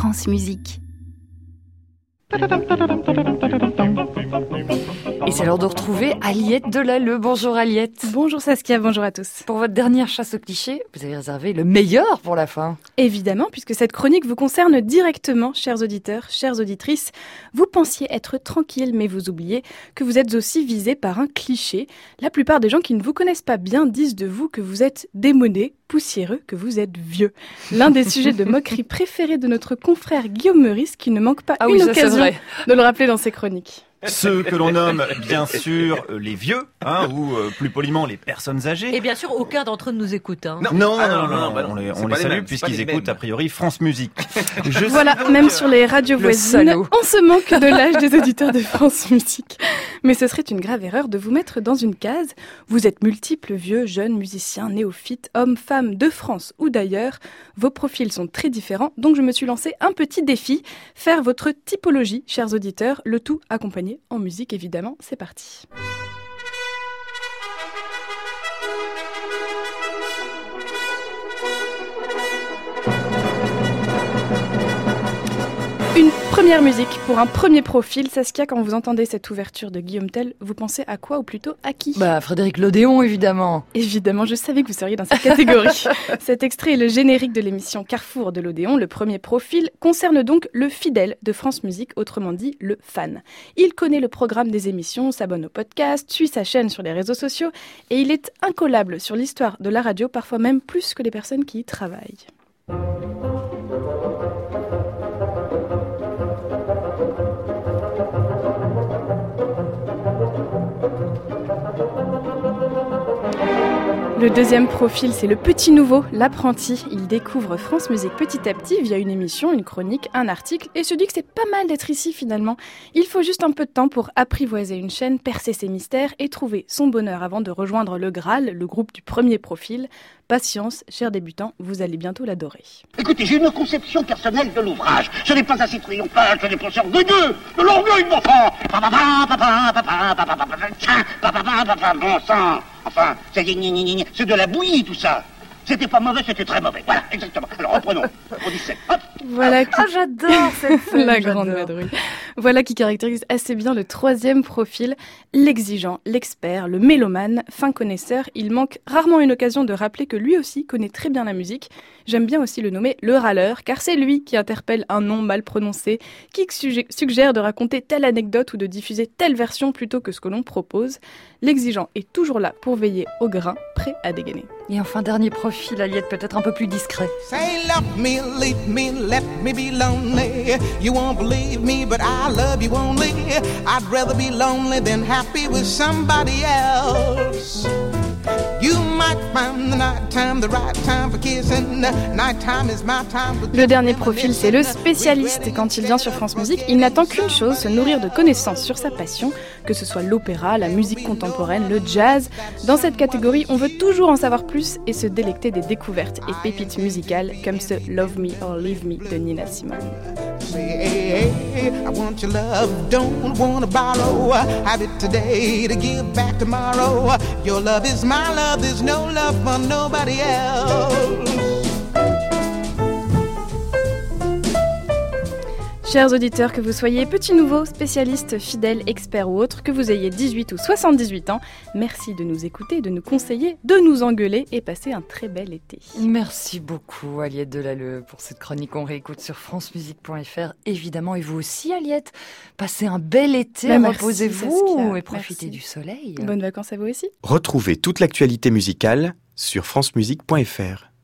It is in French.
France Musique. C'est l'heure de retrouver Aliette Delalleux. Bonjour Aliette. Bonjour Saskia, bonjour à tous. Pour votre dernière chasse au cliché, vous avez réservé le meilleur pour la fin. Évidemment, puisque cette chronique vous concerne directement, chers auditeurs, chères auditrices. Vous pensiez être tranquille, mais vous oubliez que vous êtes aussi visé par un cliché. La plupart des gens qui ne vous connaissent pas bien disent de vous que vous êtes démodé, poussiéreux, que vous êtes vieux. L'un des sujets de moquerie préférés de notre confrère Guillaume Meurice, qui ne manque pas Ah une oui, ça, occasion de le rappeler dans ses chroniques. Ceux que l'on nomme bien sûr les vieux, hein, ou euh, plus poliment les personnes âgées. Et bien sûr, aucun d'entre eux ne nous écoute. Hein. Non, non, Ah, non, non, non, non, non, bah non, on les, on les salue puisqu'ils écoutent a priori France Musique. Je Voilà, même sur les radios Le voisines, salaud. on se manque de l'âge des auditeurs de France Musique. Mais ce serait une grave erreur de vous mettre dans une case. Vous êtes multiples, vieux, jeunes, musiciens, néophytes, hommes, femmes de France ou d'ailleurs. Vos profils sont très différents, donc je me suis lancé un petit défi. Faire votre typologie, chers auditeurs, le tout accompagné en musique évidemment. C'est parti. Une première musique pour un premier profil. Saskia, quand vous entendez cette ouverture de Guillaume Tell, vous pensez à quoi ou plutôt à qui? Bah, Frédéric Lodéon, évidemment. Évidemment, je savais que vous seriez dans cette catégorie. Cet extrait est le générique de l'émission Carrefour de l'Odéon. Le premier profil concerne donc le fidèle de France Musique, autrement dit le fan. Il connaît le programme des émissions, s'abonne au podcast, suit sa chaîne sur les réseaux sociaux et il est incollable sur l'histoire de la radio, parfois même plus que les personnes qui y travaillent. Le deuxième profil, c'est le petit nouveau, l'apprenti. Il découvre France Musique petit à petit via une émission, une chronique, un article et se dit que c'est pas mal d'être ici finalement. Il faut juste un peu de temps pour apprivoiser une chaîne, percer ses mystères et trouver son bonheur avant de rejoindre le Graal, le groupe du premier profil. Patience, chers débutants, vous allez bientôt l'adorer. Écoutez, j'ai une conception personnelle de l'ouvrage. Ce n'est pas assez triomphal, ce n'est pas de l'orgueil de papa, bon sang. Enfin, c'est de la bouillie tout ça. C'était pas mauvais, c'était très mauvais. Voilà, exactement. Alors reprenons. 17. Hop. Voilà Ah, j'adore cette la grande j'adore. Voilà qui caractérise assez bien le troisième profil, l'exigeant, l'expert, le mélomane, fin connaisseur. Il manque rarement une occasion de rappeler que lui aussi connaît très bien la musique. J'aime bien aussi le nommer le râleur, car c'est lui qui interpelle un nom mal prononcé, qui suggère de raconter telle anecdote ou de diffuser telle version plutôt que ce que l'on propose. L'exigeant est toujours là pour veiller au grain, prêt à dégainer. Et enfin, dernier profil, Aliette, peut-être un peu plus discret. Say love me, leave me, let me be lonely. You won't believe me, but I love you only. I'd rather be lonely than happy with somebody else. Le dernier profil, c'est le spécialiste. Et quand il vient sur France Musique, il n'attend qu'une chose, se nourrir de connaissances sur sa passion, que ce soit l'opéra, la musique contemporaine, le jazz. Dans cette catégorie, on veut toujours en savoir plus et se délecter des découvertes et pépites musicales comme ce Love Me or Leave Me de Nina Simone. Say, I want your love, don't wanna borrow. Have it today to give back tomorrow. Your love is my love, there's no love for nobody else. Chers auditeurs, que vous soyez petit nouveau, spécialiste, fidèle, expert ou autre, que vous ayez 18 ou 78 ans, merci de nous écouter, de nous conseiller, de nous engueuler et passer un très bel été. Merci beaucoup, Aliette Delalleux, pour cette chronique. On réécoute sur francemusique.fr, évidemment. Et vous aussi, Aliette, passez un bel été, Bah, reposez-vous et profitez Merci. du soleil. Bonnes vacances à vous aussi. Retrouvez toute l'actualité musicale sur francemusique.fr.